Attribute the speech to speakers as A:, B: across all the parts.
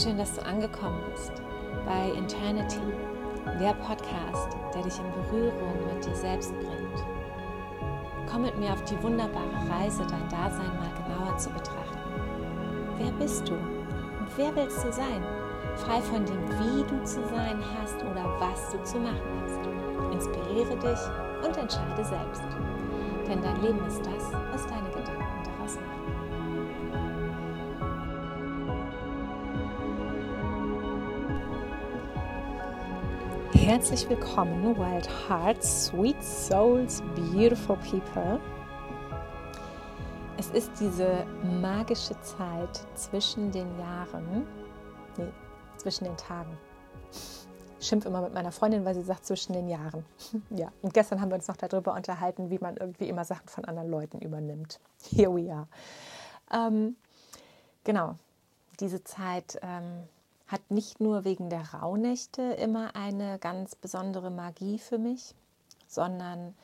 A: Schön, dass du angekommen bist bei Eternity, der Podcast, der dich in Berührung mit dir selbst bringt. Komm mit mir auf die wunderbare Reise, dein Dasein mal genauer zu betrachten. Wer bist du und wer willst du sein? Frei von dem, wie du zu sein hast oder was du zu machen hast. Inspiriere dich und entscheide selbst. Denn dein Leben ist das, was deine Herzlich willkommen, Wild Hearts, Sweet Souls, Beautiful People. Es ist diese magische Zeit zwischen den Jahren, nee, zwischen den Tagen. Ich schimpfe immer mit meiner Freundin, weil sie sagt zwischen den Jahren. ja, und gestern haben wir uns noch darüber unterhalten, wie man irgendwie immer Sachen von anderen Leuten übernimmt. Here we are. Ähm, genau, diese Zeit ähm, hat nicht nur wegen der Rauhnächte immer eine ganz besondere Magie für mich, sondern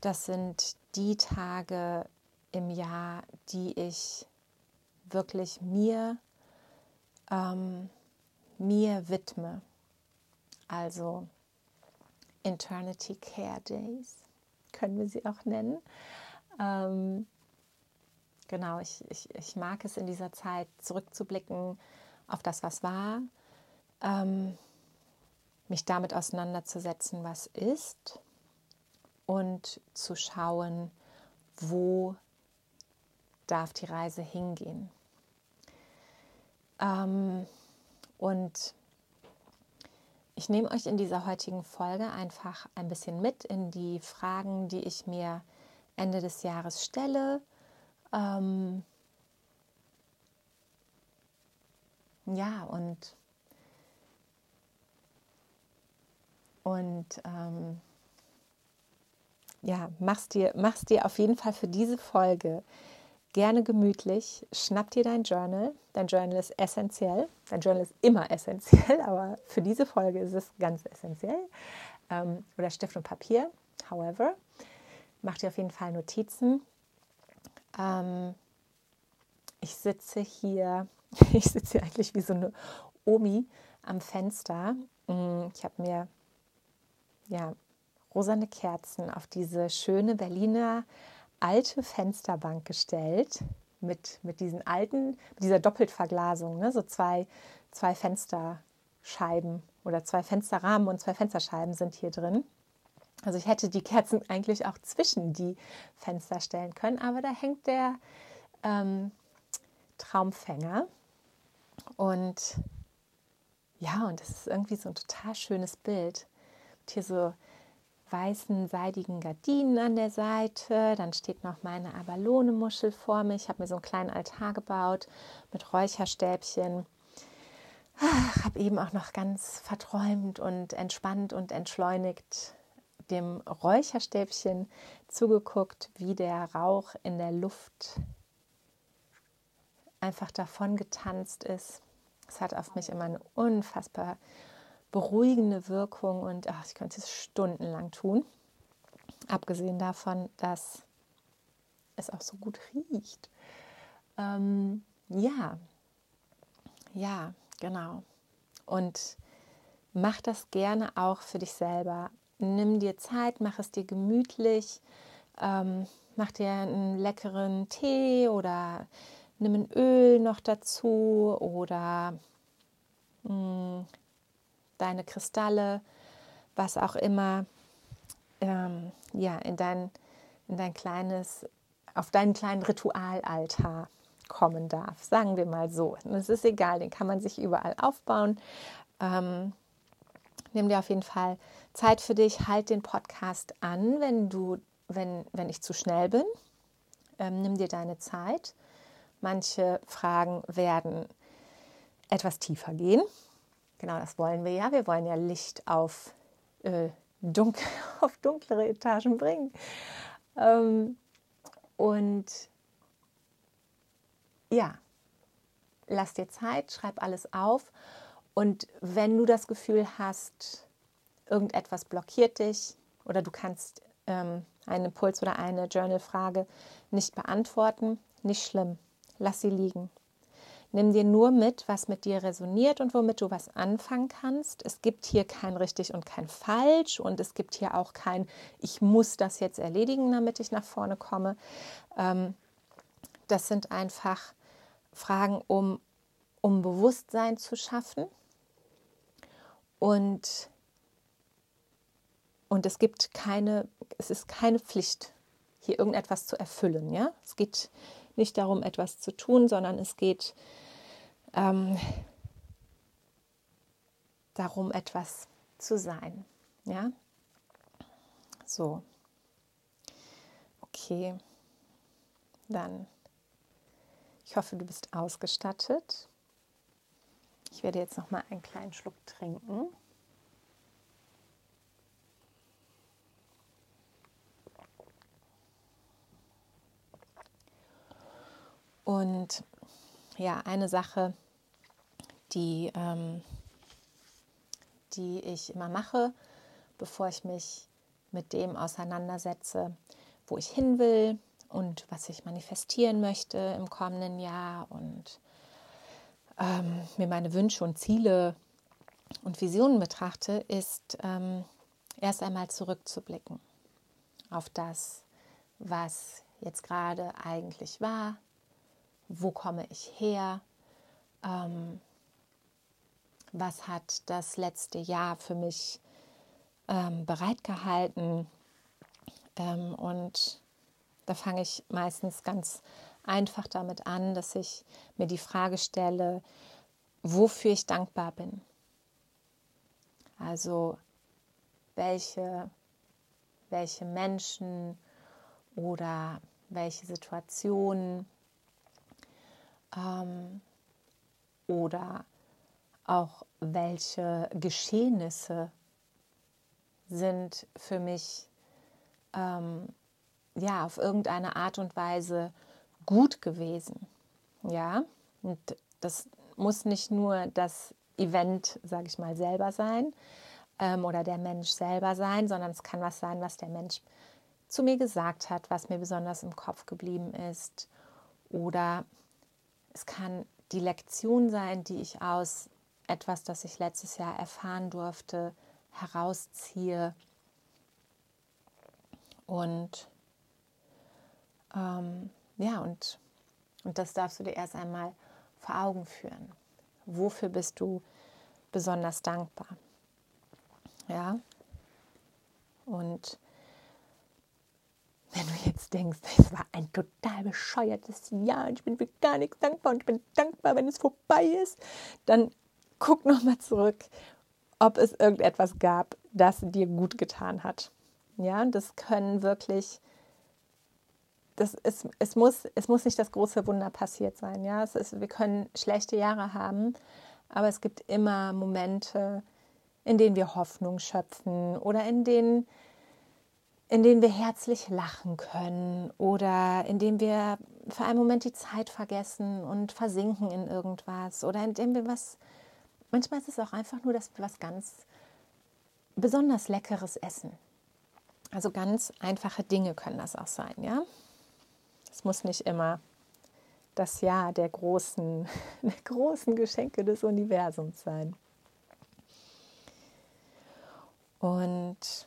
A: das sind die Tage im Jahr, die ich wirklich mir, ähm, mir widme. Also Eternity Care Days können wir sie auch nennen. Ähm, genau, ich, ich, ich mag es in dieser Zeit zurückzublicken auf das, was war, ähm, mich damit auseinanderzusetzen, was ist und zu schauen, wo darf die Reise hingehen. Ähm, und ich nehme euch in dieser heutigen Folge einfach ein bisschen mit in die Fragen, die ich mir Ende des Jahres stelle. Ähm, ja, und, und ähm, ja, mach's dir, mach's dir auf jeden Fall für diese Folge gerne gemütlich. Schnapp dir dein Journal. Dein Journal ist essentiell. Dein Journal ist immer essentiell, aber für diese Folge ist es ganz essentiell. Ähm, oder Stift und Papier. However, mach dir auf jeden Fall Notizen. Ähm, ich sitze hier ich sitze hier eigentlich wie so eine Omi am Fenster. Mm, ich habe mir ja rosane Kerzen auf diese schöne Berliner alte Fensterbank gestellt mit, mit diesen alten, mit dieser Doppeltverglasung, ne? so zwei, zwei Fensterscheiben oder zwei Fensterrahmen und zwei Fensterscheiben sind hier drin. Also ich hätte die Kerzen eigentlich auch zwischen die Fenster stellen können, aber da hängt der ähm, Traumfänger und ja, und das ist irgendwie so ein total schönes Bild. Und hier so weißen, seidigen Gardinen an der Seite. Dann steht noch meine Abalone-Muschel vor mir. Ich habe mir so einen kleinen Altar gebaut mit Räucherstäbchen. Ich habe eben auch noch ganz verträumt und entspannt und entschleunigt dem Räucherstäbchen zugeguckt, wie der Rauch in der Luft einfach davon getanzt ist. Es hat auf mich immer eine unfassbar beruhigende Wirkung und ach, ich könnte es stundenlang tun. Abgesehen davon, dass es auch so gut riecht. Ähm, ja, ja, genau. Und mach das gerne auch für dich selber. Nimm dir Zeit, mach es dir gemütlich, ähm, mach dir einen leckeren Tee oder nimm ein Öl noch dazu oder mh, hm, deine Kristalle, was auch immer, ähm, ja, in dein, in dein kleines, auf deinen kleinen Ritualaltar kommen darf, sagen wir mal so. es ist egal, den kann man sich überall aufbauen. Ähm, nimm dir auf jeden Fall Zeit für dich, halt den Podcast an, wenn du, wenn, wenn ich zu schnell bin. Ähm, nimm dir deine Zeit Manche Fragen werden etwas tiefer gehen. Genau das wollen wir ja. Wir wollen ja Licht auf, äh, dunkel, auf dunklere Etagen bringen. Ähm, und ja, lass dir Zeit, schreib alles auf. Und wenn du das Gefühl hast, irgendetwas blockiert dich oder du kannst ähm, einen Impuls oder eine Journal-Frage nicht beantworten, nicht schlimm lass sie liegen. Nimm dir nur mit, was mit dir resoniert und womit du was anfangen kannst. Es gibt hier kein richtig und kein falsch und es gibt hier auch kein, ich muss das jetzt erledigen, damit ich nach vorne komme. Ähm, das sind einfach Fragen, um, um Bewusstsein zu schaffen. Und, und es gibt keine, es ist keine Pflicht, hier irgendetwas zu erfüllen. Ja? Es geht nicht darum, etwas zu tun, sondern es geht ähm, darum, etwas zu sein. Ja, so. Okay, dann. Ich hoffe, du bist ausgestattet. Ich werde jetzt noch mal einen kleinen Schluck trinken. Und ja, eine Sache, die, ähm, die ich immer mache, bevor ich mich mit dem auseinandersetze, wo ich hin will und was ich manifestieren möchte im kommenden Jahr und ähm, mir meine Wünsche und Ziele und Visionen betrachte, ist ähm, erst einmal zurückzublicken auf das, was jetzt gerade eigentlich war, wo komme ich her, ähm, was hat das letzte Jahr für mich ähm, bereitgehalten. Ähm, und da fange ich meistens ganz einfach damit an, dass ich mir die Frage stelle, wofür ich dankbar bin. Also welche, welche Menschen oder welche Situationen ähm, oder auch welche Geschehnisse sind für mich ähm, ja auf irgendeine Art und Weise gut gewesen. Ja, und das muss nicht nur das Event, sage ich mal, selber sein ähm, oder der Mensch selber sein, sondern es kann was sein, was der Mensch zu mir gesagt hat, was mir besonders im Kopf geblieben ist oder es kann die Lektion sein, die ich aus etwas, das ich letztes Jahr erfahren durfte, herausziehe. Und ähm, ja, und, und das darfst du dir erst einmal vor Augen führen. Wofür bist du besonders dankbar? Ja. Und wenn du jetzt denkst, es war ein total bescheuertes Jahr und ich bin für gar nichts dankbar und ich bin dankbar, wenn es vorbei ist, dann guck nochmal zurück, ob es irgendetwas gab, das dir gut getan hat. Ja, das können wirklich, das ist, es, muss, es muss nicht das große Wunder passiert sein. Ja, es ist, wir können schlechte Jahre haben, aber es gibt immer Momente, in denen wir Hoffnung schöpfen oder in denen in denen wir herzlich lachen können oder in denen wir für einen Moment die Zeit vergessen und versinken in irgendwas oder in dem wir was, manchmal ist es auch einfach nur, dass wir was ganz besonders Leckeres essen. Also ganz einfache Dinge können das auch sein, ja. Es muss nicht immer das Jahr der großen, der großen Geschenke des Universums sein. Und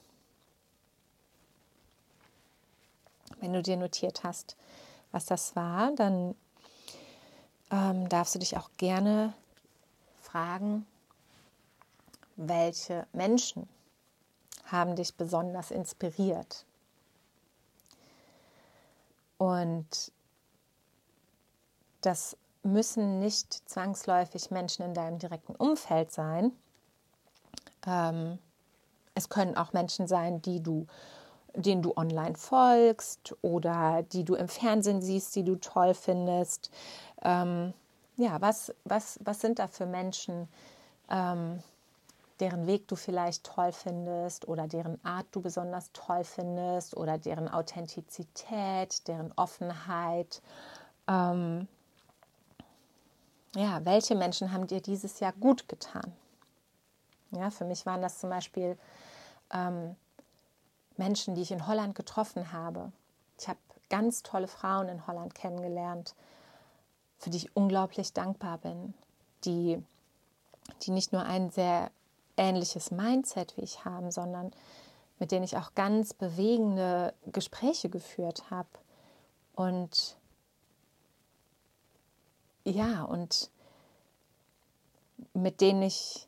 A: Wenn du dir notiert hast, was das war, dann ähm, darfst du dich auch gerne fragen, welche Menschen haben dich besonders inspiriert. Und das müssen nicht zwangsläufig Menschen in deinem direkten Umfeld sein. Ähm, es können auch Menschen sein, die du denen du online folgst oder die du im Fernsehen siehst, die du toll findest. Ähm, ja, was, was, was sind da für Menschen, ähm, deren Weg du vielleicht toll findest oder deren Art du besonders toll findest oder deren Authentizität, deren Offenheit? Ähm, ja, welche Menschen haben dir dieses Jahr gut getan? Ja, für mich waren das zum Beispiel ähm, Menschen, die ich in Holland getroffen habe. Ich habe ganz tolle Frauen in Holland kennengelernt. für die ich unglaublich dankbar bin, die, die nicht nur ein sehr ähnliches Mindset wie ich haben, sondern mit denen ich auch ganz bewegende Gespräche geführt habe. Und ja, und mit denen ich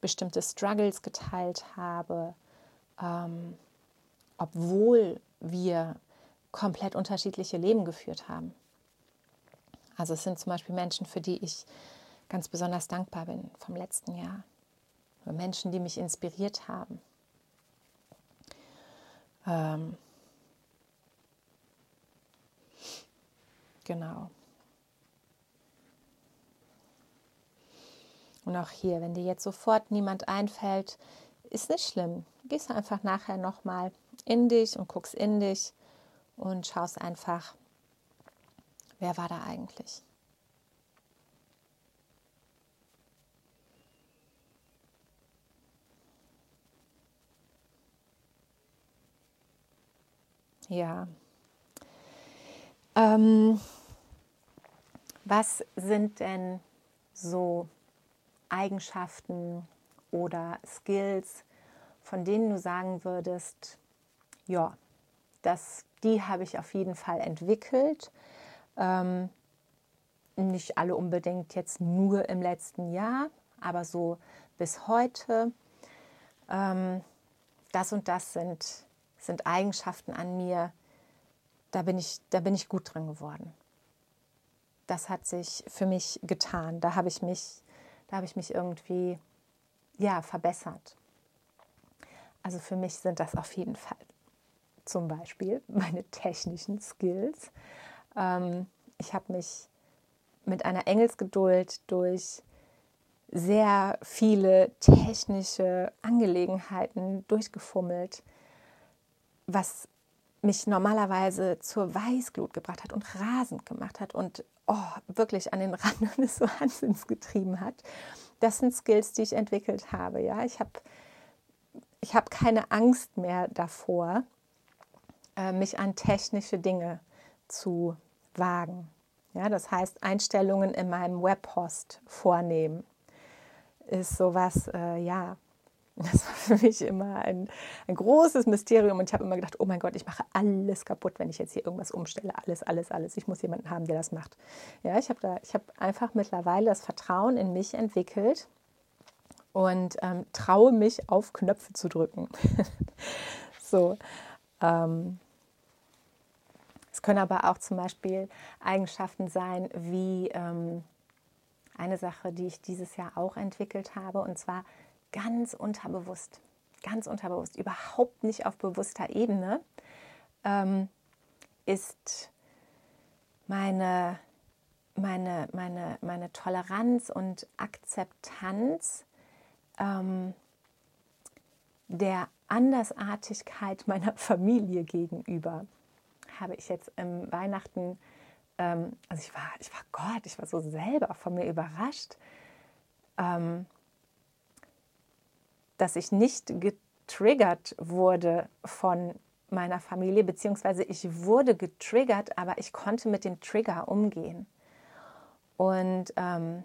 A: bestimmte Struggles geteilt habe, ähm, obwohl wir komplett unterschiedliche Leben geführt haben. Also es sind zum Beispiel Menschen, für die ich ganz besonders dankbar bin vom letzten Jahr. Menschen, die mich inspiriert haben. Ähm, genau. Und auch hier, wenn dir jetzt sofort niemand einfällt, ist nicht schlimm. Gehst einfach nachher nochmal in dich und guckst in dich und schaust einfach, wer war da eigentlich. Ja. Ähm, was sind denn so Eigenschaften oder Skills, von denen du sagen würdest, ja, das, die habe ich auf jeden Fall entwickelt. Ähm, nicht alle unbedingt jetzt nur im letzten Jahr, aber so bis heute. Ähm, das und das sind sind Eigenschaften an mir, da bin ich, da bin ich gut drin geworden. Das hat sich für mich getan. Da habe ich mich, da habe ich mich irgendwie ja, verbessert. Also für mich sind das auf jeden Fall zum Beispiel meine technischen Skills. Ähm, ich habe mich mit einer Engelsgeduld durch sehr viele technische Angelegenheiten durchgefummelt was mich normalerweise zur Weißglut gebracht hat und rasend gemacht hat und oh, wirklich an den Rand des Wahnsinns getrieben hat. Das sind Skills, die ich entwickelt habe. Ja, ich habe ich hab keine Angst mehr davor, mich an technische Dinge zu wagen. Ja, das heißt, Einstellungen in meinem Webhost vornehmen ist sowas, äh, ja, das war für mich immer ein, ein großes Mysterium und ich habe immer gedacht, oh mein Gott, ich mache alles kaputt, wenn ich jetzt hier irgendwas umstelle. Alles, alles, alles. Ich muss jemanden haben, der das macht. Ja, ich habe da, ich habe einfach mittlerweile das Vertrauen in mich entwickelt und ähm, traue mich auf Knöpfe zu drücken. so. Ähm, es können aber auch zum Beispiel Eigenschaften sein, wie ähm, eine Sache, die ich dieses Jahr auch entwickelt habe, und zwar ganz unterbewusst, ganz unterbewusst, überhaupt nicht auf bewusster Ebene, ähm, ist meine, meine, meine, meine Toleranz und Akzeptanz ähm, der Andersartigkeit meiner Familie gegenüber. Habe ich jetzt im Weihnachten, ähm, also ich war, ich war Gott, ich war so selber von mir überrascht. Ähm, dass ich nicht getriggert wurde von meiner Familie, beziehungsweise ich wurde getriggert, aber ich konnte mit dem Trigger umgehen. Und ähm,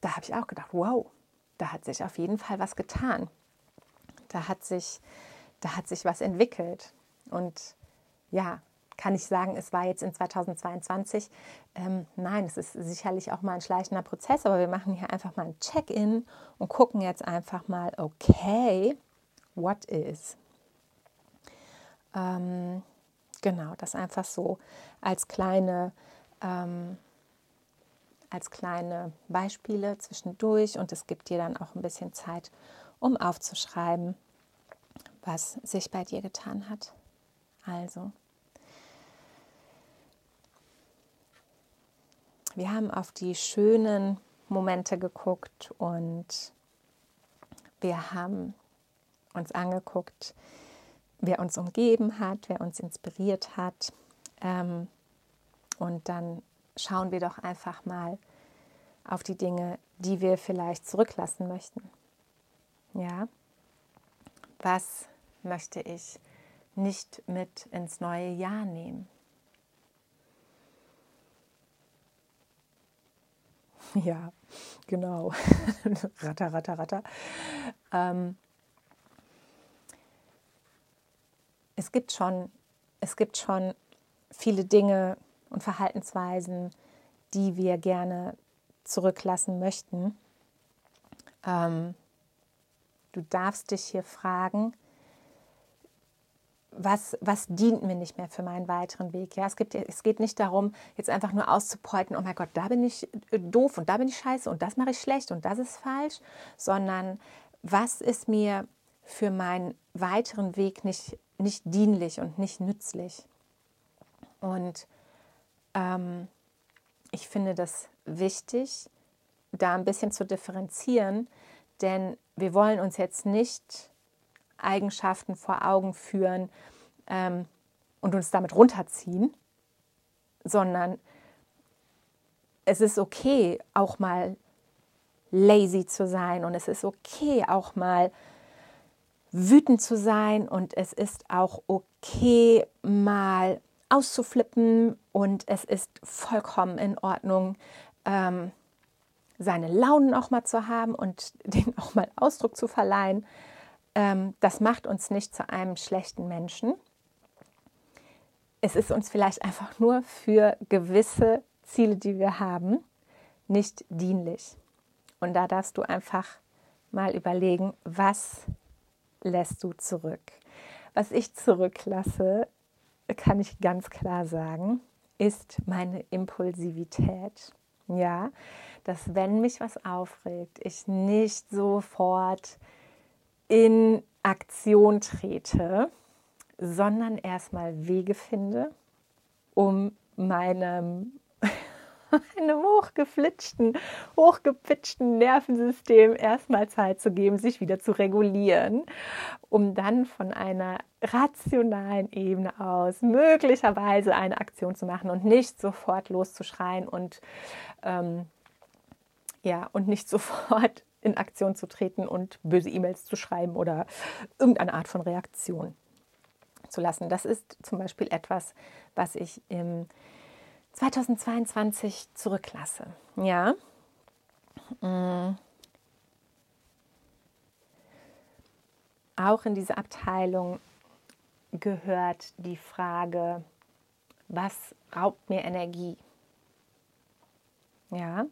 A: da habe ich auch gedacht, wow, da hat sich auf jeden Fall was getan. Da hat sich, da hat sich was entwickelt. Und ja, kann ich sagen, es war jetzt in 2022. Ähm, nein, es ist sicherlich auch mal ein schleichender Prozess, aber wir machen hier einfach mal ein Check-in und gucken jetzt einfach mal, okay, what is? Ähm, genau, das einfach so als kleine, ähm, als kleine Beispiele zwischendurch und es gibt dir dann auch ein bisschen Zeit, um aufzuschreiben, was sich bei dir getan hat. Also, wir haben auf die schönen Momente geguckt und wir haben uns angeguckt, wer uns umgeben hat, wer uns inspiriert hat. Ähm, und dann schauen wir doch einfach mal auf die Dinge, die wir vielleicht zurücklassen möchten. Ja, was möchte ich nicht mit ins neue Jahr nehmen? Ja, genau. ratter, ratter, ratter. Ähm, es gibt schon, es gibt schon viele Dinge und Verhaltensweisen, die wir gerne zurücklassen möchten. Ähm, du darfst dich hier fragen, was, was dient mir nicht mehr für meinen weiteren Weg? Ja, es, gibt, es geht nicht darum, jetzt einfach nur auszupeuten, oh mein Gott, da bin ich äh, doof und da bin ich scheiße und das mache ich schlecht und das ist falsch, sondern was ist mir für meinen weiteren Weg nicht, nicht dienlich und nicht nützlich? Und ähm, ich finde das wichtig, da ein bisschen zu differenzieren, denn wir wollen uns jetzt nicht Eigenschaften vor Augen führen ähm, und uns damit runterziehen, sondern es ist okay, auch mal lazy zu sein und es ist okay, auch mal wütend zu sein und es ist auch okay, mal auszuflippen und es ist vollkommen in Ordnung, ähm, seine Launen auch mal zu haben und den auch mal Ausdruck zu verleihen. Ähm, das macht uns nicht zu einem schlechten Menschen. Es ist uns vielleicht einfach nur für gewisse Ziele, die wir haben, nicht dienlich. Und da darfst du einfach mal überlegen, was lässt du zurück. Was ich zurücklasse, kann ich ganz klar sagen, ist meine Impulsivität. Ja, dass wenn mich was aufregt, ich nicht sofort in Aktion trete, sondern erstmal Wege finde, um meinem, meinem hochgeflitschten, hochgepitchten Nervensystem erstmal Zeit zu geben, sich wieder zu regulieren, um dann von einer rationalen Ebene aus möglicherweise eine Aktion zu machen und nicht sofort loszuschreien und ähm, ja, und nicht sofort in Aktion zu treten und böse E-Mails zu schreiben oder irgendeine Art von Reaktion zu lassen. Das ist zum Beispiel etwas, was ich im 2022 zurücklasse. Ja. Mm. Auch in diese Abteilung gehört die Frage, was raubt mir Energie? Ja,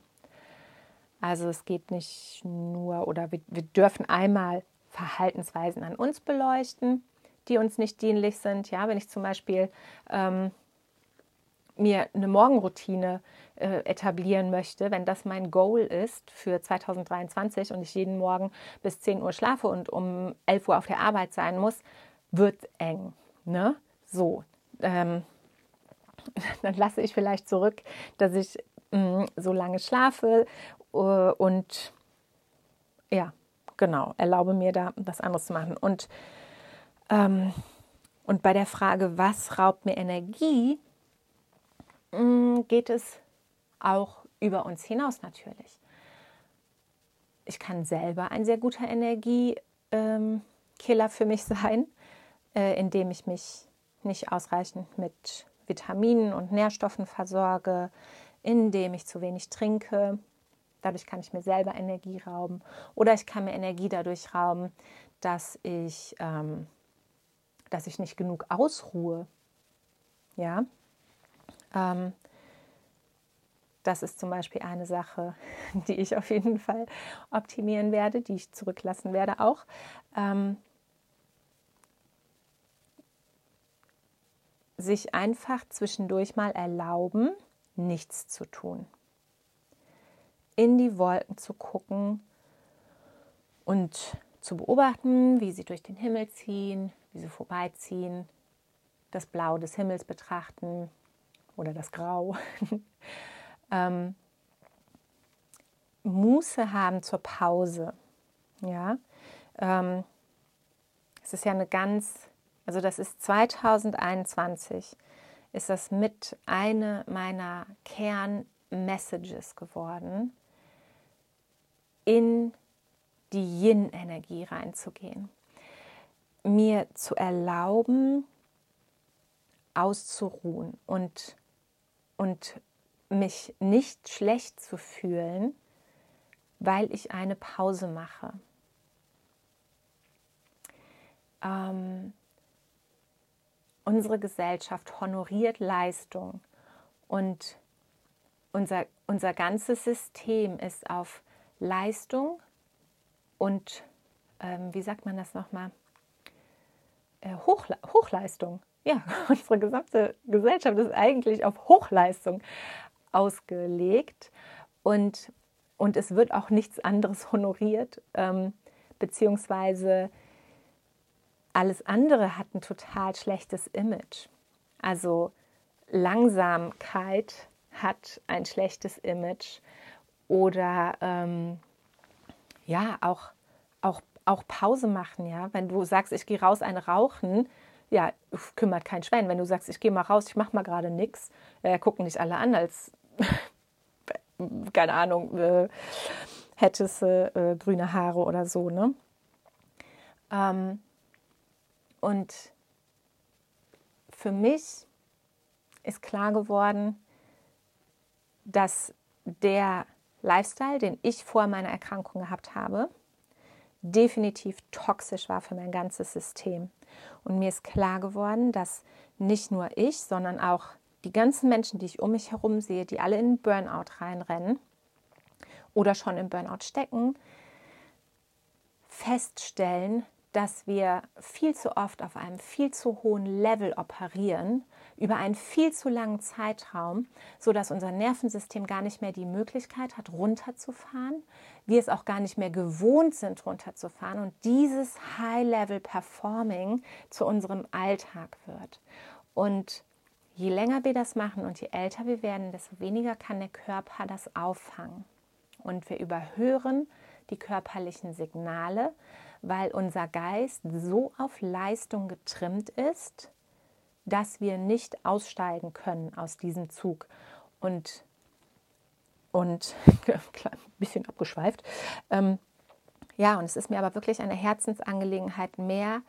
A: also es geht nicht nur, oder wir, wir dürfen einmal Verhaltensweisen an uns beleuchten, die uns nicht dienlich sind. Ja, wenn ich zum Beispiel ähm, mir eine Morgenroutine äh, etablieren möchte, wenn das mein Goal ist für 2023 und ich jeden Morgen bis 10 Uhr schlafe und um 11 Uhr auf der Arbeit sein muss, wird eng. Ne? So, ähm, dann lasse ich vielleicht zurück, dass ich mh, mm, so lange schlafe und ja, genau, erlaube mir da was anderes zu machen. Und, ähm, und bei der Frage, was raubt mir Energie, mm, geht es auch über uns hinaus natürlich. Ich kann selber ein sehr guter Energiekiller für mich sein, äh, indem ich mich nicht ausreichend mit Vitaminen und Nährstoffen versorge, indem ich zu wenig trinke, Dadurch kann ich mir selber Energie rauben. Oder ich kann mir Energie dadurch rauben, dass ich, ähm, dass ich nicht genug ausruhe. Ja. Ähm, das ist zum Beispiel eine Sache, die ich auf jeden Fall optimieren werde, die ich zurücklassen werde auch. Ähm, sich einfach zwischendurch mal erlauben, nichts zu tun in die Wolken zu gucken und zu beobachten, wie sie durch den Himmel ziehen, wie sie vorbeiziehen, das Blau des Himmels betrachten oder das Grau. ähm, Muße haben zur Pause. Ja, ähm, es ist ja eine ganz, also das ist 2021, ist das mit eine meiner Kernmessages geworden, in die Yin-Energie reinzugehen. Mir zu erlauben, auszuruhen und, und mich nicht schlecht zu fühlen, weil ich eine Pause mache. Ähm, unsere Gesellschaft honoriert Leistung und unser, unser ganzes System ist auf Leistung und, ähm, wie sagt man das nochmal, äh, Hochla Hochleistung. Ja, unsere gesamte Gesellschaft ist eigentlich auf Hochleistung ausgelegt und, und es wird auch nichts anderes honoriert, ähm, beziehungsweise alles andere hat ein total schlechtes Image. Also Langsamkeit hat ein schlechtes Image oder ähm, ja, auch, auch, auch Pause machen, ja. Wenn du sagst, ich gehe raus eine rauchen, ja, kümmert kein Schwein. Wenn du sagst, ich gehe mal raus, ich mache mal gerade nichts, äh, gucken nicht alle an, als, keine Ahnung, äh, hättest du äh, grüne Haare oder so, ne? Ähm, und für mich ist klar geworden, dass der Lifestyle, den ich vor meiner Erkrankung gehabt habe, definitiv toxisch war für mein ganzes System. Und mir ist klar geworden, dass nicht nur ich, sondern auch die ganzen Menschen, die ich um mich herum sehe, die alle in Burnout reinrennen oder schon im Burnout stecken, feststellen, dass wir viel zu oft auf einem viel zu hohen Level operieren, über einen viel zu langen Zeitraum, sodass unser Nervensystem gar nicht mehr die Möglichkeit hat, runterzufahren, wir es auch gar nicht mehr gewohnt sind, runterzufahren und dieses High-Level-Performing zu unserem Alltag wird. Und je länger wir das machen und je älter wir werden, desto weniger kann der Körper das auffangen. Und wir überhören die körperlichen Signale, weil unser Geist so auf Leistung getrimmt ist, dass wir nicht aussteigen können aus diesem Zug. Und, und ein bisschen abgeschweift. Ähm, ja, und es ist mir aber wirklich eine Herzensangelegenheit, mehr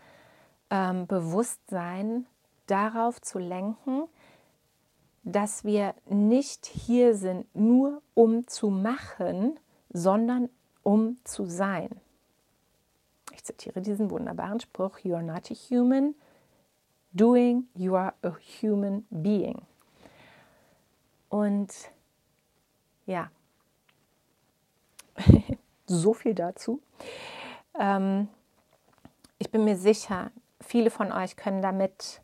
A: ähm, Bewusstsein darauf zu lenken, dass wir nicht hier sind, nur um zu machen, sondern um zu sein. Ich zitiere diesen wunderbaren Spruch, You are not a human, doing, you are a human being. Und ja, so viel dazu. Ähm, ich bin mir sicher, viele von euch können damit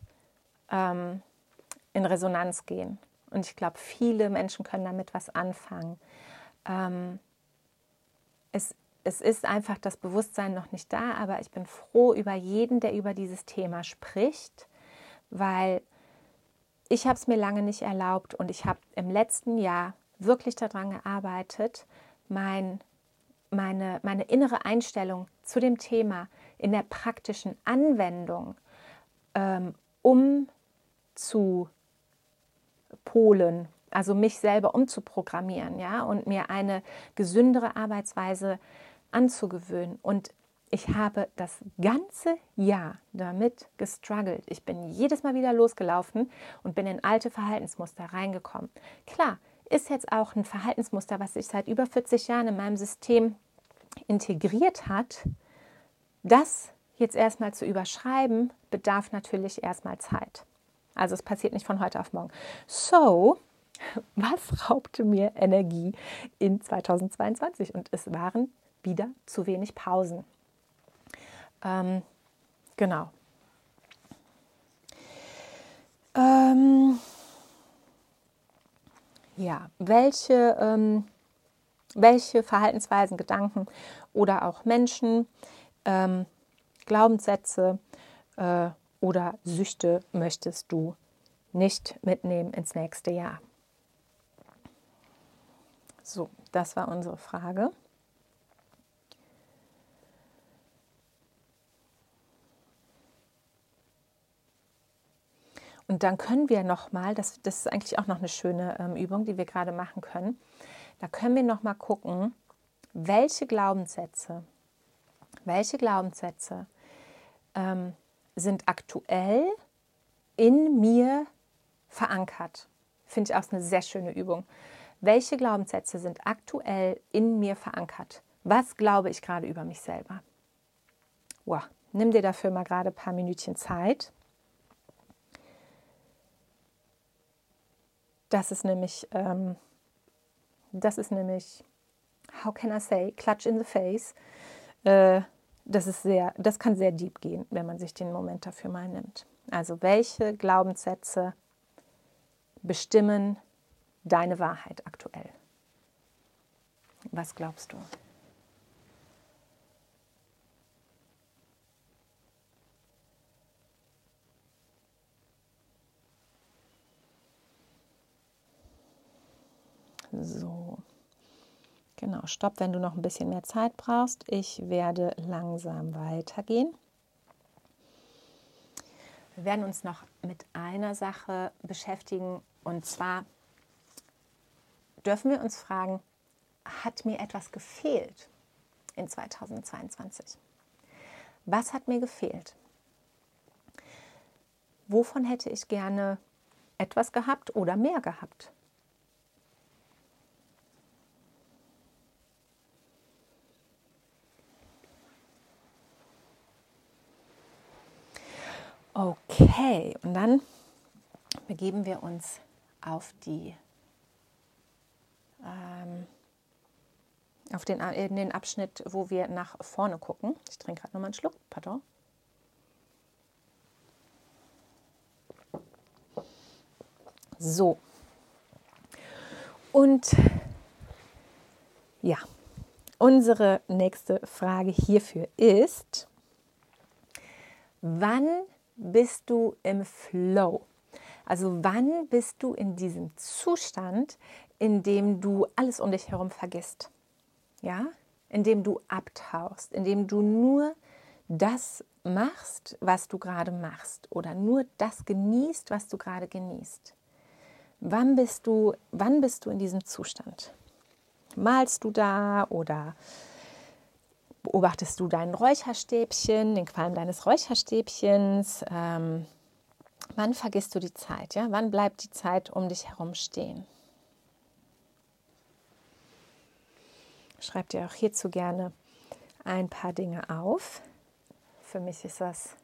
A: ähm, in Resonanz gehen. Und ich glaube, viele Menschen können damit was anfangen. Ähm, es, es ist einfach das Bewusstsein noch nicht da, aber ich bin froh über jeden, der über dieses Thema spricht, weil ich habe es mir lange nicht erlaubt und ich habe im letzten Jahr wirklich daran gearbeitet, mein, meine, meine innere Einstellung zu dem Thema in der praktischen Anwendung ähm, umzupolen, also mich selber umzuprogrammieren, ja, und mir eine gesündere Arbeitsweise anzugewöhnen. Und ich habe das ganze Jahr damit gestruggelt. Ich bin jedes Mal wieder losgelaufen und bin in alte Verhaltensmuster reingekommen. Klar, ist jetzt auch ein Verhaltensmuster, was sich seit über 40 Jahren in meinem System integriert hat. Das jetzt erstmal zu überschreiben, bedarf natürlich erstmal Zeit. Also es passiert nicht von heute auf morgen. So, was raubte mir Energie in 2022? Und es waren wieder zu wenig Pausen. Ähm, genau. Ähm, ja, welche, ähm, welche Verhaltensweisen, Gedanken oder auch Menschen, ähm, Glaubenssätze äh, oder Süchte möchtest du nicht mitnehmen ins nächste Jahr? So, das war unsere Frage. Und dann können wir nochmal, das, das ist eigentlich auch noch eine schöne ähm, Übung, die wir gerade machen können, da können wir nochmal gucken, welche Glaubenssätze, welche Glaubenssätze ähm, sind aktuell in mir verankert. finde ich auch eine sehr schöne Übung. Welche Glaubenssätze sind aktuell in mir verankert? Was glaube ich gerade über mich selber? Wow. Nimm dir dafür mal gerade ein paar Minütchen Zeit. Das ist nämlich, ähm, das ist nämlich, how can I say, clutch in the face. Äh, das ist sehr, das kann sehr deep gehen, wenn man sich den Moment dafür mal nimmt. Also welche Glaubenssätze bestimmen deine Wahrheit aktuell? Was glaubst du? So. Genau, stopp, wenn du noch ein bisschen mehr Zeit brauchst. Ich werde langsam weitergehen. Wir werden uns noch mit einer Sache beschäftigen und zwar dürfen wir uns fragen, hat mir etwas gefehlt in 2022? Was hat mir gefehlt? Wovon hätte ich gerne etwas gehabt oder mehr gehabt? Okay, und dann begeben wir uns auf die ähm, auf den, in den Abschnitt, wo wir nach vorne gucken. Ich trinke gerade nochmal einen Schluck, pardon. So. Und ja, unsere nächste Frage hierfür ist, wann bist du im Flow? Also wann bist du in diesem Zustand, in dem du alles um dich herum vergisst? Ja? In dem du abtauchst, in dem du nur das machst, was du gerade machst oder nur das genießt, was du gerade genießt. Wann bist du, wann bist du in diesem Zustand? Malst du da oder beobachtest du dein Räucherstäbchen, den Qualm deines Räucherstäbchens? Ähm, wann vergisst du die Zeit? Ja? Wann bleibt die Zeit um dich herum stehen? Schreib dir auch hierzu gerne ein paar Dinge auf. Für mich ist das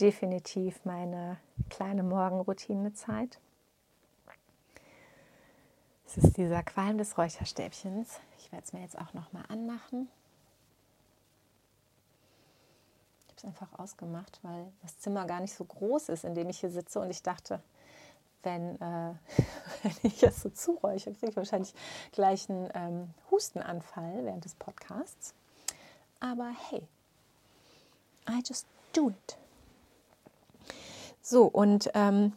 A: definitiv meine kleine Morgenroutinezeit. Es ist dieser Qualm des Räucherstäbchens. Ich werde es mir jetzt auch noch mal anmachen. Ich habe es einfach ausgemacht, weil das Zimmer gar nicht so groß ist, in dem ich hier sitze. Und ich dachte, wenn, äh, wenn ich das so zuräuche, kriege ich wahrscheinlich gleich einen ähm, Hustenanfall während des Podcasts. Aber hey, I just do it. So, und, ähm,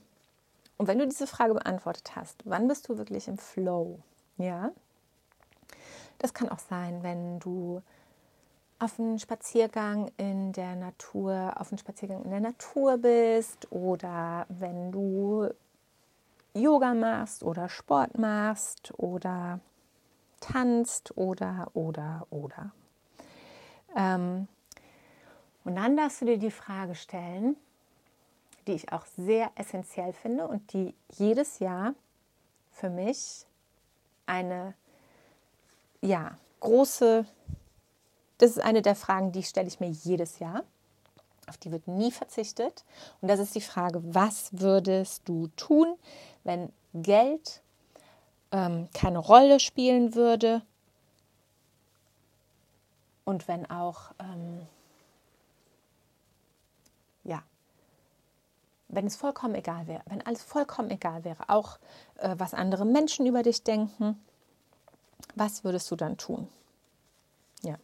A: und wenn du diese Frage beantwortet hast, wann bist du wirklich im Flow? Ja, das kann auch sein, wenn du auf einen Spaziergang in der Natur, auf einen Spaziergang in der Natur bist oder wenn du Yoga machst oder Sport machst oder tanzt oder, oder, oder. Ähm, und dann darfst du dir die Frage stellen, die ich auch sehr essentiell finde und die jedes Jahr für mich eine ja, große das ist eine der Fragen, die stelle ich mir jedes Jahr. Auf die wird nie verzichtet. Und das ist die Frage, was würdest du tun, wenn Geld ähm, keine Rolle spielen würde und wenn auch, ähm, ja, wenn es vollkommen egal wäre, wenn alles vollkommen egal wäre, auch äh, was andere Menschen über dich denken, was würdest du dann tun? Ja.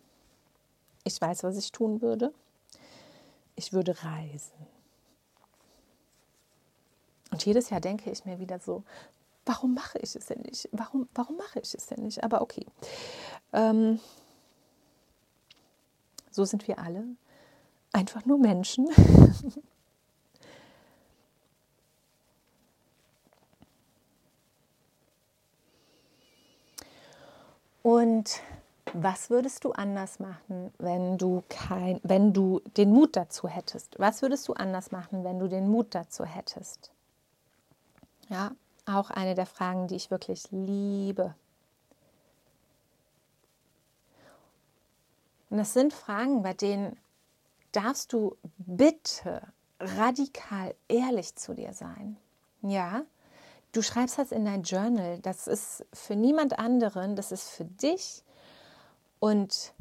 A: Ich weiß, was ich tun würde. Ich würde reisen. Und jedes Jahr denke ich mir wieder so, warum mache ich es denn nicht? Warum, warum mache ich es denn nicht? Aber okay. Ähm, so sind wir alle. Einfach nur Menschen. Und was würdest du anders machen, wenn du kein, wenn du den Mut dazu hättest? Was würdest du anders machen, wenn du den Mut dazu hättest? Ja, auch eine der Fragen, die ich wirklich liebe. Und das sind Fragen, bei denen darfst du bitte radikal ehrlich zu dir sein. Ja, du schreibst das in dein Journal. Das ist für niemand anderen, das ist für dich. Und,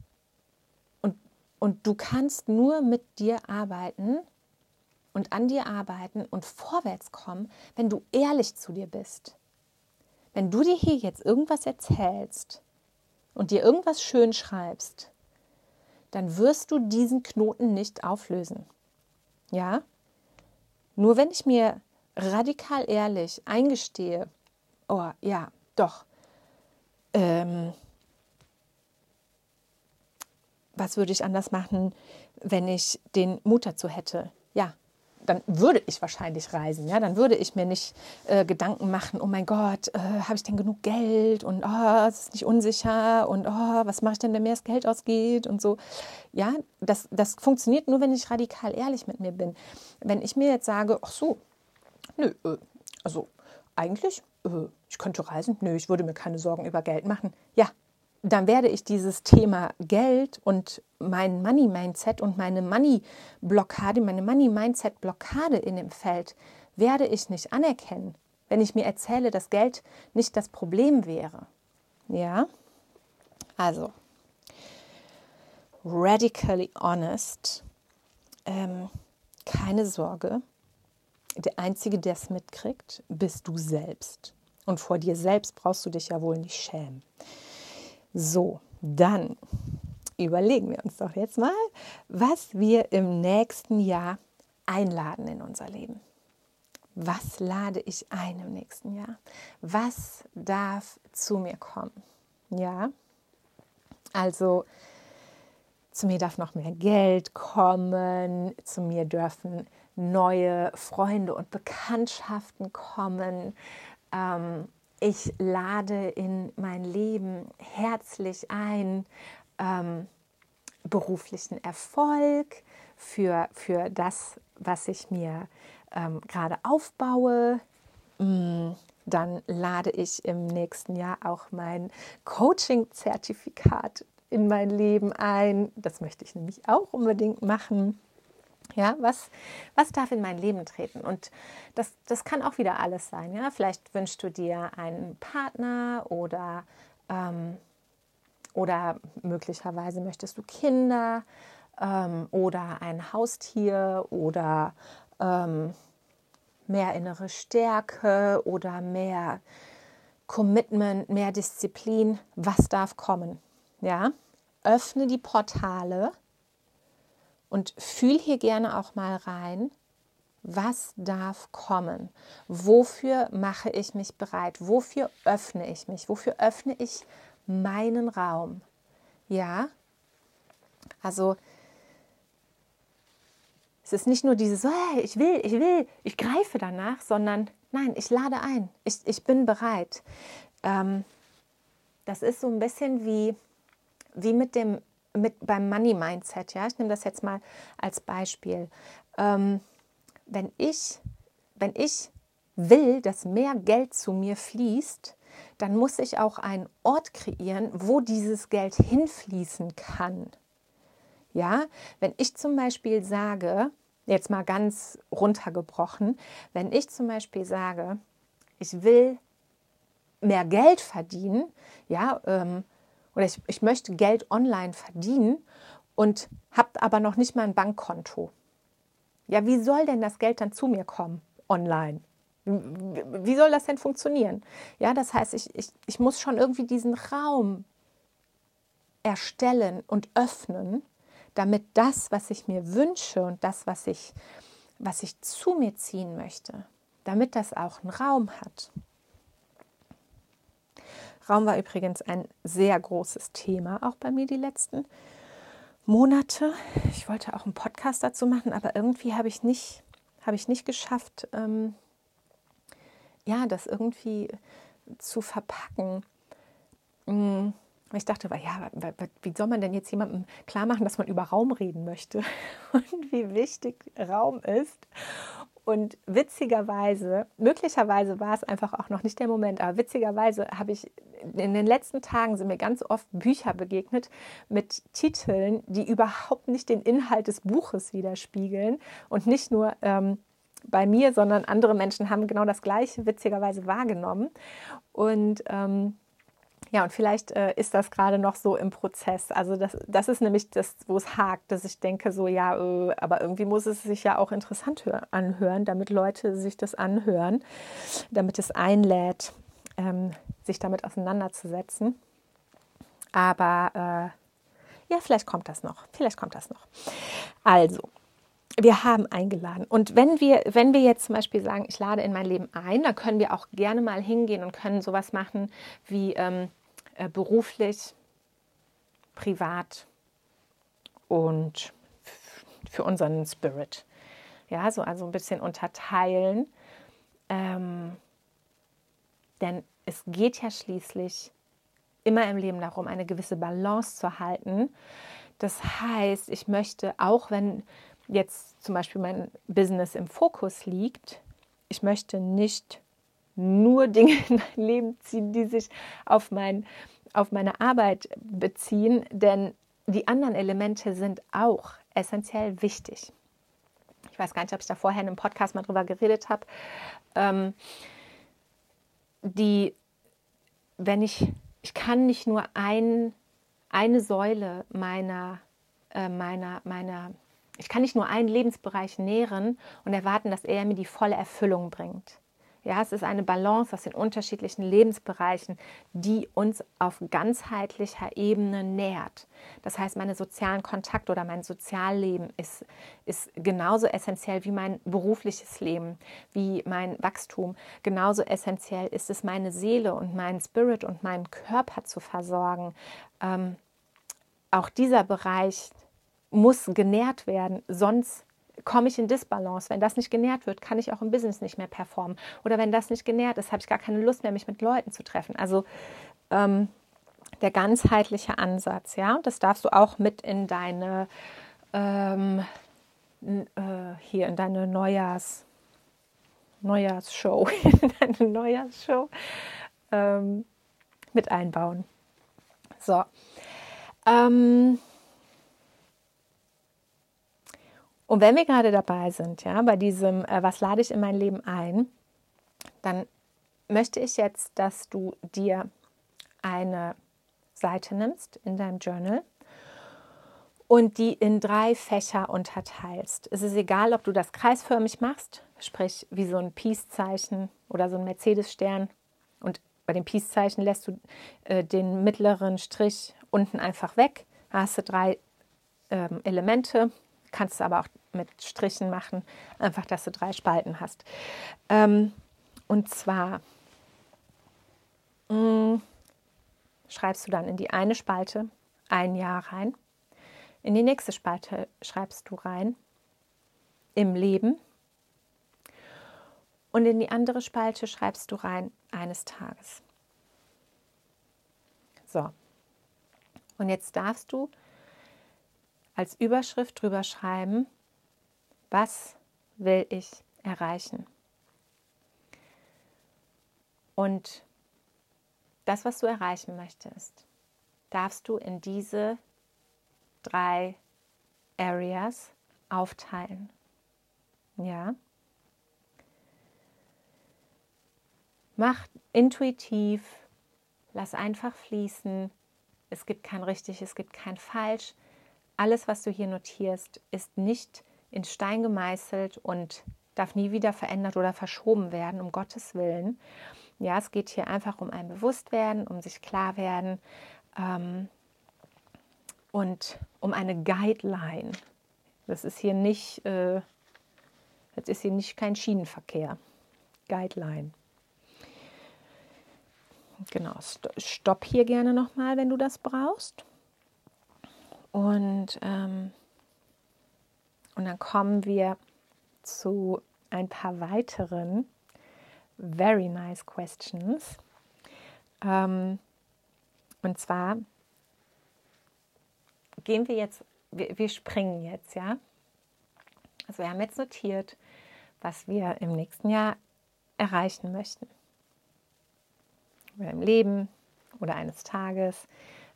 A: und, und du kannst nur mit dir arbeiten und an dir arbeiten und vorwärts kommen, wenn du ehrlich zu dir bist. Wenn du dir hier jetzt irgendwas erzählst und dir irgendwas schön schreibst, dann wirst du diesen Knoten nicht auflösen. Ja? Nur wenn ich mir radikal ehrlich eingestehe, oh ja, doch, ähm, was würde ich anders machen, wenn ich den Mut dazu hätte? Ja, dann würde ich wahrscheinlich reisen. Ja, dann würde ich mir nicht äh, Gedanken machen, oh mein Gott, äh, habe ich denn genug Geld und oh, es ist nicht unsicher und oh, was mache ich denn, wenn mir das Geld ausgeht und so. Ja, das, das funktioniert nur, wenn ich radikal ehrlich mit mir bin. Wenn ich mir jetzt sage, ach so, nö, äh, also eigentlich, äh, ich könnte reisen, nö, ich würde mir keine Sorgen über Geld machen. Ja, dann werde ich dieses Thema Geld und mein Money-Mindset und meine Money-Blockade, meine Money-Mindset-Blockade in dem Feld, werde ich nicht anerkennen, wenn ich mir erzähle, dass Geld nicht das Problem wäre. Ja? Also, radically honest, ähm, keine Sorge, der Einzige, der es mitkriegt, bist du selbst. Und vor dir selbst brauchst du dich ja wohl nicht schämen. So, dann überlegen wir uns doch jetzt mal, was wir im nächsten Jahr einladen in unser Leben. Was lade ich ein im nächsten Jahr? Was darf zu mir kommen? Ja, also zu mir darf noch mehr Geld kommen, zu mir dürfen neue Freunde und Bekanntschaften kommen. Ähm, ich lade in mein Leben herzlich ein, ähm, beruflichen Erfolg, für, für das, was ich mir ähm, gerade aufbaue. Mm, dann lade ich im nächsten Jahr auch mein Coaching-Zertifikat in mein Leben ein. Das möchte ich nämlich auch unbedingt machen. Ja, was, was darf in mein Leben treten? Und das, das kann auch wieder alles sein. Ja? Vielleicht wünschst du dir einen Partner oder, ähm, oder möglicherweise möchtest du Kinder ähm, oder ein Haustier oder ähm, mehr innere Stärke oder mehr Commitment, mehr Disziplin. Was darf kommen? Ja, öffne die Portale und fühl hier gerne auch mal rein, was darf kommen? Wofür mache ich mich bereit? Wofür öffne ich mich? Wofür öffne ich meinen Raum? Ja, also es ist nicht nur dieses, oh, ich will, ich will, ich greife danach, sondern nein, ich lade ein, ich, ich bin bereit. Ähm, das ist so ein bisschen wie, wie mit dem mit beim Money Mindset, ja, ich nehme das jetzt mal als Beispiel. Ähm, wenn ich, wenn ich will, dass mehr Geld zu mir fließt, dann muss ich auch einen Ort kreieren, wo dieses Geld hinfließen kann. Ja, wenn ich zum Beispiel sage, jetzt mal ganz runtergebrochen, wenn ich zum Beispiel sage, ich will mehr Geld verdienen, ja, ähm, oder ich, ich möchte Geld online verdienen und habe aber noch nicht mal ein Bankkonto. Ja, wie soll denn das Geld dann zu mir kommen online? Wie soll das denn funktionieren? Ja, das heißt, ich, ich, ich muss schon irgendwie diesen Raum erstellen und öffnen, damit das, was ich mir wünsche und das, was ich, was ich zu mir ziehen möchte, damit das auch einen Raum hat. Raum war übrigens ein sehr großes Thema, auch bei mir die letzten Monate. Ich wollte auch einen Podcast dazu machen, aber irgendwie habe ich nicht, habe ich nicht geschafft, ähm, ja, das irgendwie zu verpacken. Mm, ich dachte, ja, wie soll man denn jetzt jemandem klar machen, dass man über Raum reden möchte und wie wichtig Raum ist Und witzigerweise, möglicherweise war es einfach auch noch nicht der Moment, aber witzigerweise habe ich in den letzten Tagen sind mir ganz oft Bücher begegnet mit Titeln, die überhaupt nicht den Inhalt des Buches widerspiegeln und nicht nur ähm, bei mir, sondern andere Menschen haben genau das Gleiche witzigerweise wahrgenommen. Und ähm, ja, und vielleicht äh, ist das gerade noch so im Prozess. Also das, das ist nämlich das, wo es hakt, dass ich denke, so ja, äh, aber irgendwie muss es sich ja auch interessant anhören, damit Leute sich das anhören, damit es einlädt, ähm, sich damit auseinanderzusetzen. Aber äh, ja, vielleicht kommt das noch. Vielleicht kommt das noch. Also, wir haben eingeladen. Und wenn wir, wenn wir jetzt zum Beispiel sagen, ich lade in mein Leben ein, dann können wir auch gerne mal hingehen und können sowas machen wie ähm, äh, beruflich, privat und für unseren Spirit. Ja, so also ein bisschen unterteilen. Ähm, denn es geht ja schließlich immer im Leben darum, eine gewisse Balance zu halten. Das heißt, ich möchte, auch wenn jetzt zum Beispiel mein Business im Fokus liegt, ich möchte nicht nur Dinge in mein Leben ziehen, die sich auf, mein, auf meine Arbeit beziehen, denn die anderen Elemente sind auch essentiell wichtig. Ich weiß gar nicht, ob ich da vorher in einem Podcast mal drüber geredet habe. Ähm, die, wenn ich, ich kann nicht nur ein, eine Säule meiner, äh, meiner, meiner, ich kann nicht nur einen Lebensbereich nähren und erwarten, dass er mir die volle Erfüllung bringt. Ja, es ist eine Balance aus den unterschiedlichen Lebensbereichen, die uns auf ganzheitlicher Ebene nährt. Das heißt, meine sozialen Kontakte oder mein Sozialleben ist, ist genauso essentiell wie mein berufliches Leben, wie mein Wachstum. Genauso essentiell ist es, meine Seele und meinen Spirit und meinen Körper zu versorgen. Ähm, auch dieser Bereich muss genährt werden, sonst komme ich in Disbalance. Wenn das nicht genährt wird, kann ich auch im Business nicht mehr performen. Oder wenn das nicht genährt ist, habe ich gar keine Lust mehr, mich mit Leuten zu treffen. Also ähm, der ganzheitliche Ansatz, ja, das darfst du auch mit in deine ähm, äh, hier in deine Neujahrs Neujahrsshow, in deine Neujahrsshow ähm, mit einbauen. So. Ähm, Und wenn wir gerade dabei sind, ja, bei diesem, äh, was lade ich in mein Leben ein, dann möchte ich jetzt, dass du dir eine Seite nimmst in deinem Journal und die in drei Fächer unterteilst. Es ist egal, ob du das kreisförmig machst, sprich wie so ein Peace-Zeichen oder so ein Mercedes-Stern. Und bei dem Peace-Zeichen lässt du äh, den mittleren Strich unten einfach weg. Da hast du drei ähm, Elemente Kannst aber auch mit Strichen machen, einfach, dass du drei Spalten hast. Ähm, und zwar mh, mm, schreibst du dann in die eine Spalte ein Jahr rein. In die nächste Spalte schreibst du rein im Leben. Und in die andere Spalte schreibst du rein eines Tages. So. Und jetzt darfst du als Überschrift drüber schreiben, was will ich erreichen? Und das, was du erreichen möchtest, darfst du in diese drei Areas aufteilen. Ja? Mach intuitiv, lass einfach fließen. Es gibt kein richtig, es gibt kein falsch alles, was du hier notierst, ist nicht in Stein gemeißelt und darf nie wieder verändert oder verschoben werden, um Gottes Willen. Ja, es geht hier einfach um ein Bewusstwerden, um sich klar werden ähm, und um eine Guideline. Das ist hier nicht, äh, das ist hier nicht kein Schienenverkehr. Guideline. Genau, stopp hier gerne nochmal, wenn du das brauchst. Und, ähm, und dann kommen wir zu ein paar weiteren very nice questions. Ähm, und zwar gehen wir jetzt, wir, wir springen jetzt, ja. Also wir haben jetzt notiert, was wir im nächsten Jahr erreichen möchten. Oder im Leben oder eines Tages.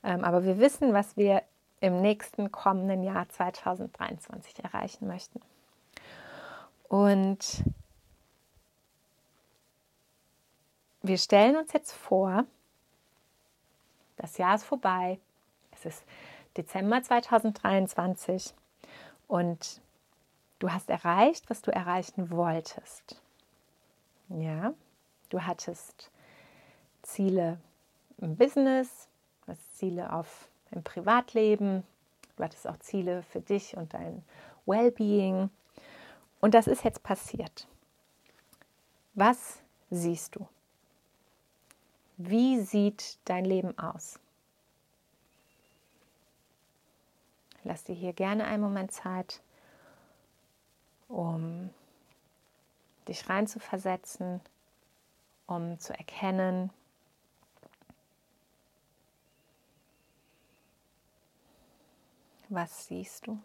A: Ähm, aber wir wissen, was wir im nächsten kommenden Jahr 2023 erreichen möchten. Und wir stellen uns jetzt vor, das Jahr ist vorbei, es ist Dezember 2023 und du hast erreicht, was du erreichen wolltest. Ja, du hattest Ziele im Business, du hast Ziele auf im Privatleben, du hattest auch Ziele für dich und dein Wellbeing. Und das ist jetzt passiert. Was siehst du? Wie sieht dein Leben aus? Lass dir hier gerne einen Moment Zeit, um dich reinzuversetzen, um zu erkennen, was siehst du?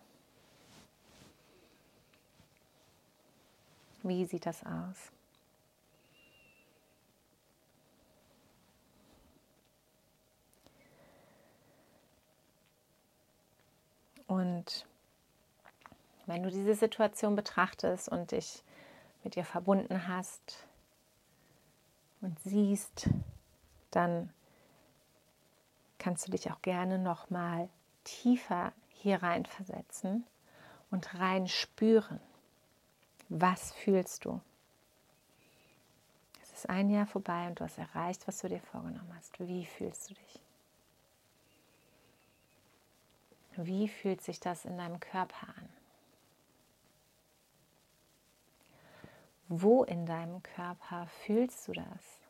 A: Wie sieht das aus? Und wenn du diese Situation betrachtest und dich mit ihr verbunden hast und siehst, dann kannst du dich auch gerne noch mal tiefer hier rein versetzen und rein spüren. Was fühlst du? Es ist ein Jahr vorbei und du hast erreicht, was du dir vorgenommen hast. Wie fühlst du dich? Wie fühlt sich das in deinem Körper an? Wo in deinem Körper fühlst du das?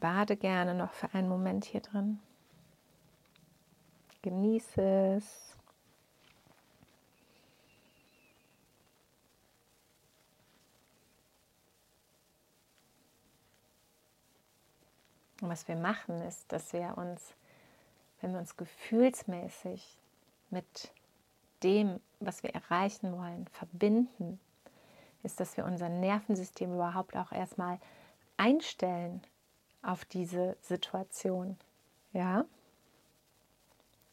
A: Bade gerne noch für einen Moment hier drin. Genieße es. Und was wir machen, ist, dass wir uns, wenn wir uns gefühlsmäßig mit dem, was wir erreichen wollen, verbinden, ist, dass wir unser Nervensystem überhaupt auch erstmal einstellen auf diese Situation. Ja?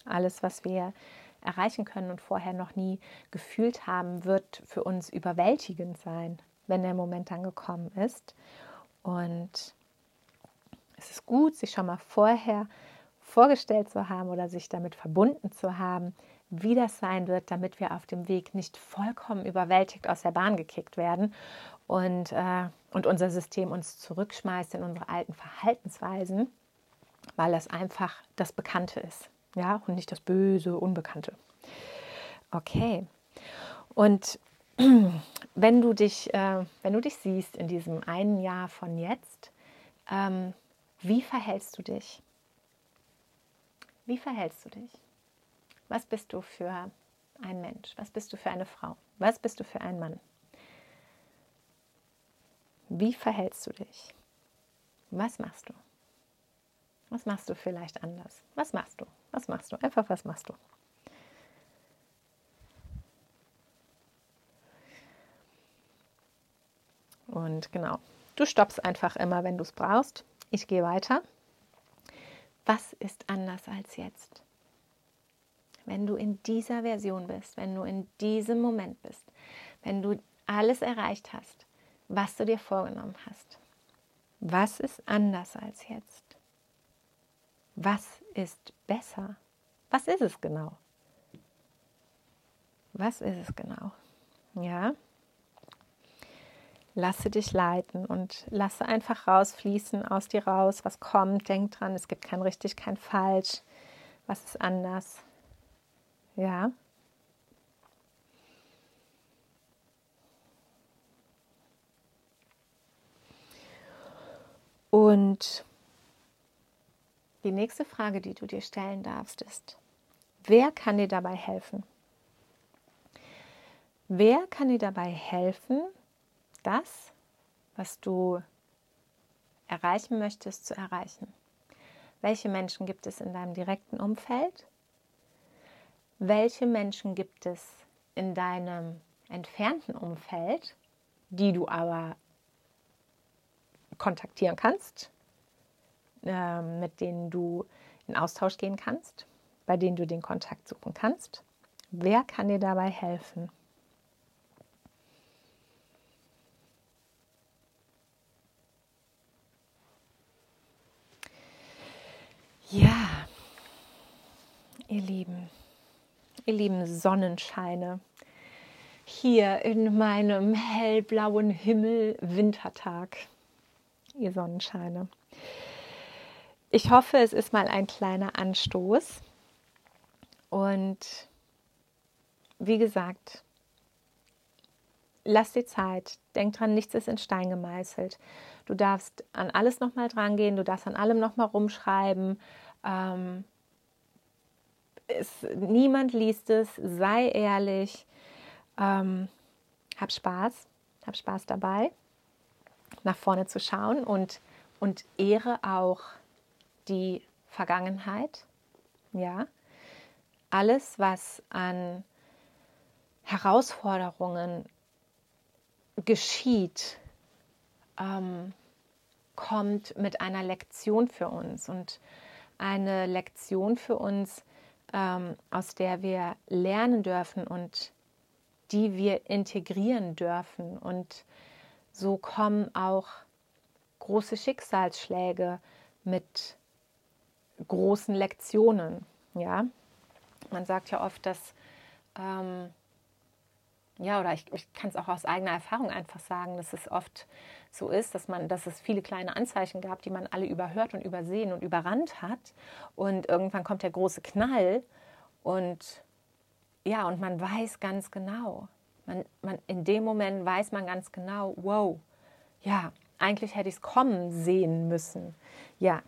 A: Alles, was wir erreichen können und vorher noch nie gefühlt haben, wird für uns überwältigend sein, wenn der Moment dann gekommen ist. Und es ist gut, sich schon mal vorher vorgestellt zu haben oder sich damit verbunden zu haben, wie das sein wird, damit wir auf dem Weg nicht vollkommen überwältigt aus der Bahn gekickt werden und, äh, und unser System uns zurückschmeißt in unsere alten Verhaltensweisen, weil das einfach das Bekannte ist, ja, und nicht das Böse, Unbekannte. Okay. Und wenn du dich, äh, wenn du dich siehst in diesem einen Jahr von jetzt, ähm, wie verhältst du dich? Wie verhältst du dich? Was bist du für ein Mensch? Was bist du für eine Frau? Was bist du für ein Mann? Wie verhältst du dich? Was machst du? Was machst du vielleicht anders? Was machst du? Was machst du? Einfach, was machst du? Und genau, du stoppst einfach immer, wenn du es brauchst. Ich gehe weiter. Was ist anders als jetzt? Wenn du in dieser Version bist, wenn du in diesem Moment bist, wenn du alles erreicht hast, was du dir vorgenommen hast. Was ist anders als jetzt? Was ist besser? Was ist es genau? Was ist es genau? Ja, lasse dich leiten und lasse einfach rausfließen aus dir raus, was kommt. Denk dran, es gibt kein richtig, kein falsch. Was ist anders? Ja. Und die nächste Frage, die du dir stellen darfst, ist, wer kann dir dabei helfen? Wer kann dir dabei helfen, das, was du erreichen möchtest, zu erreichen? Welche Menschen gibt es in deinem direkten Umfeld? Welche Menschen gibt es in deinem entfernten Umfeld, die du aber kontaktieren kannst, äh, mit denen du in Austausch gehen kannst, bei denen du den Kontakt suchen kannst? Wer kann dir dabei helfen? Ja, ihr Lieben, ihr lieben Sonnenscheine, hier in meinem hellblauen Himmel Wintertag, ihr Sonnenscheine. Ich hoffe, es ist mal ein kleiner Anstoß und wie gesagt, lass dir Zeit. Denk dran, nichts ist in Stein gemeißelt. Du darfst an alles nochmal dran gehen, du darfst an allem nochmal rumschreiben. Ähm, es, niemand liest es, sei ehrlich, ähm, hab Spaß, hab Spaß dabei, nach vorne zu schauen und, und ehre auch die Vergangenheit. Ja, alles, was an Herausforderungen geschieht, ähm, kommt mit einer Lektion für uns und eine Lektion für uns, ähm, aus der wir lernen dürfen und die wir integrieren dürfen. Und so kommen auch große Schicksalsschläge mit großen Lektionen. Ja, man sagt ja oft, dass ähm, ja, oder ich, ich kann es auch aus eigener Erfahrung einfach sagen, dass es oft so ist, dass man, dass es viele kleine Anzeichen gab, die man alle überhört und übersehen und überrannt hat. Und irgendwann kommt der große Knall und ja, und man weiß ganz genau. Man, man, in dem Moment weiß man ganz genau, wow, ja, eigentlich hätte ich es kommen sehen müssen. Ja,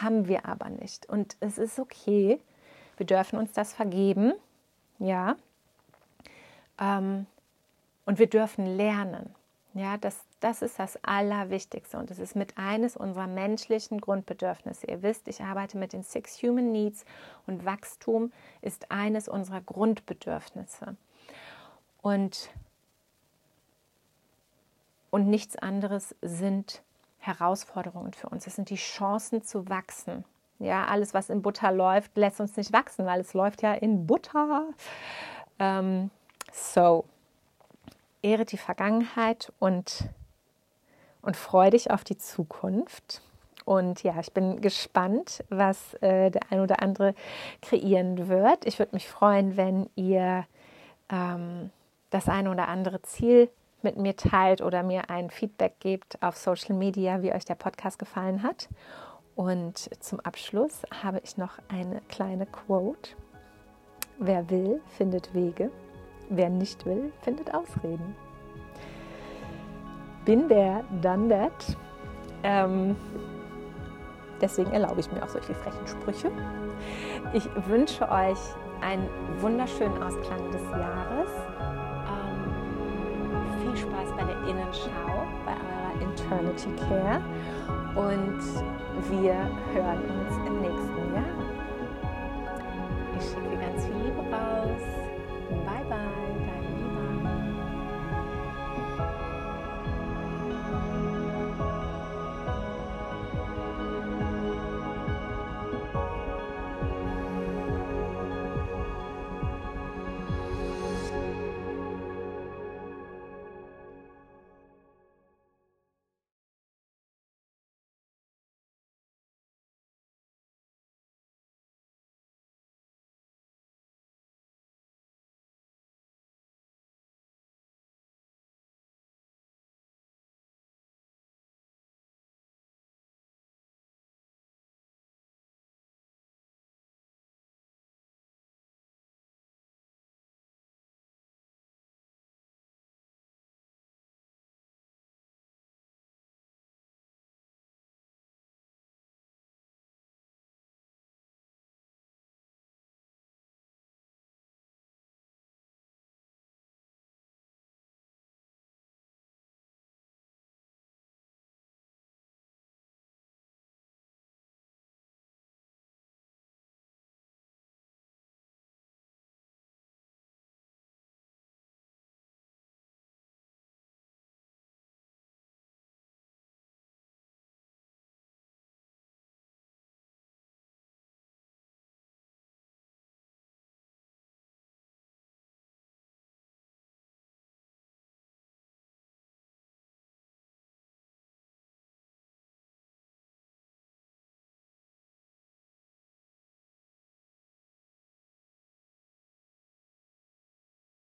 A: haben wir aber nicht. Und es ist okay. Wir dürfen uns das vergeben. Ja, ähm, und wir dürfen lernen. Ja, das, das ist das Allerwichtigste und es ist mit eines unserer menschlichen Grundbedürfnisse. Ihr wisst, ich arbeite mit den Six Human Needs und Wachstum ist eines unserer Grundbedürfnisse. Und, und nichts anderes sind Herausforderungen für uns. Es sind die Chancen zu wachsen. Ja, alles, was in Butter läuft, lässt uns nicht wachsen, weil es läuft ja in Butter. Ähm, so, ehre die Vergangenheit und, und freue dich auf die Zukunft. Und ja, ich bin gespannt, was äh, der ein oder andere kreieren wird. Ich würde mich freuen, wenn ihr ähm, das ein oder andere Ziel mit mir teilt oder mir ein Feedback gebt auf Social Media, wie euch der Podcast gefallen hat. Und zum Abschluss habe ich noch eine kleine Quote. Wer will, findet Wege. Wer nicht will, findet Ausreden. Bin der, done that. Ähm, deswegen erlaube ich mir auch solche frechen Sprüche. Ich wünsche euch einen wunderschönen Ausklang des Jahres. Viel Spaß bei der Innenschau, bei eurer Eternity Care. Und wir hören uns im nächsten.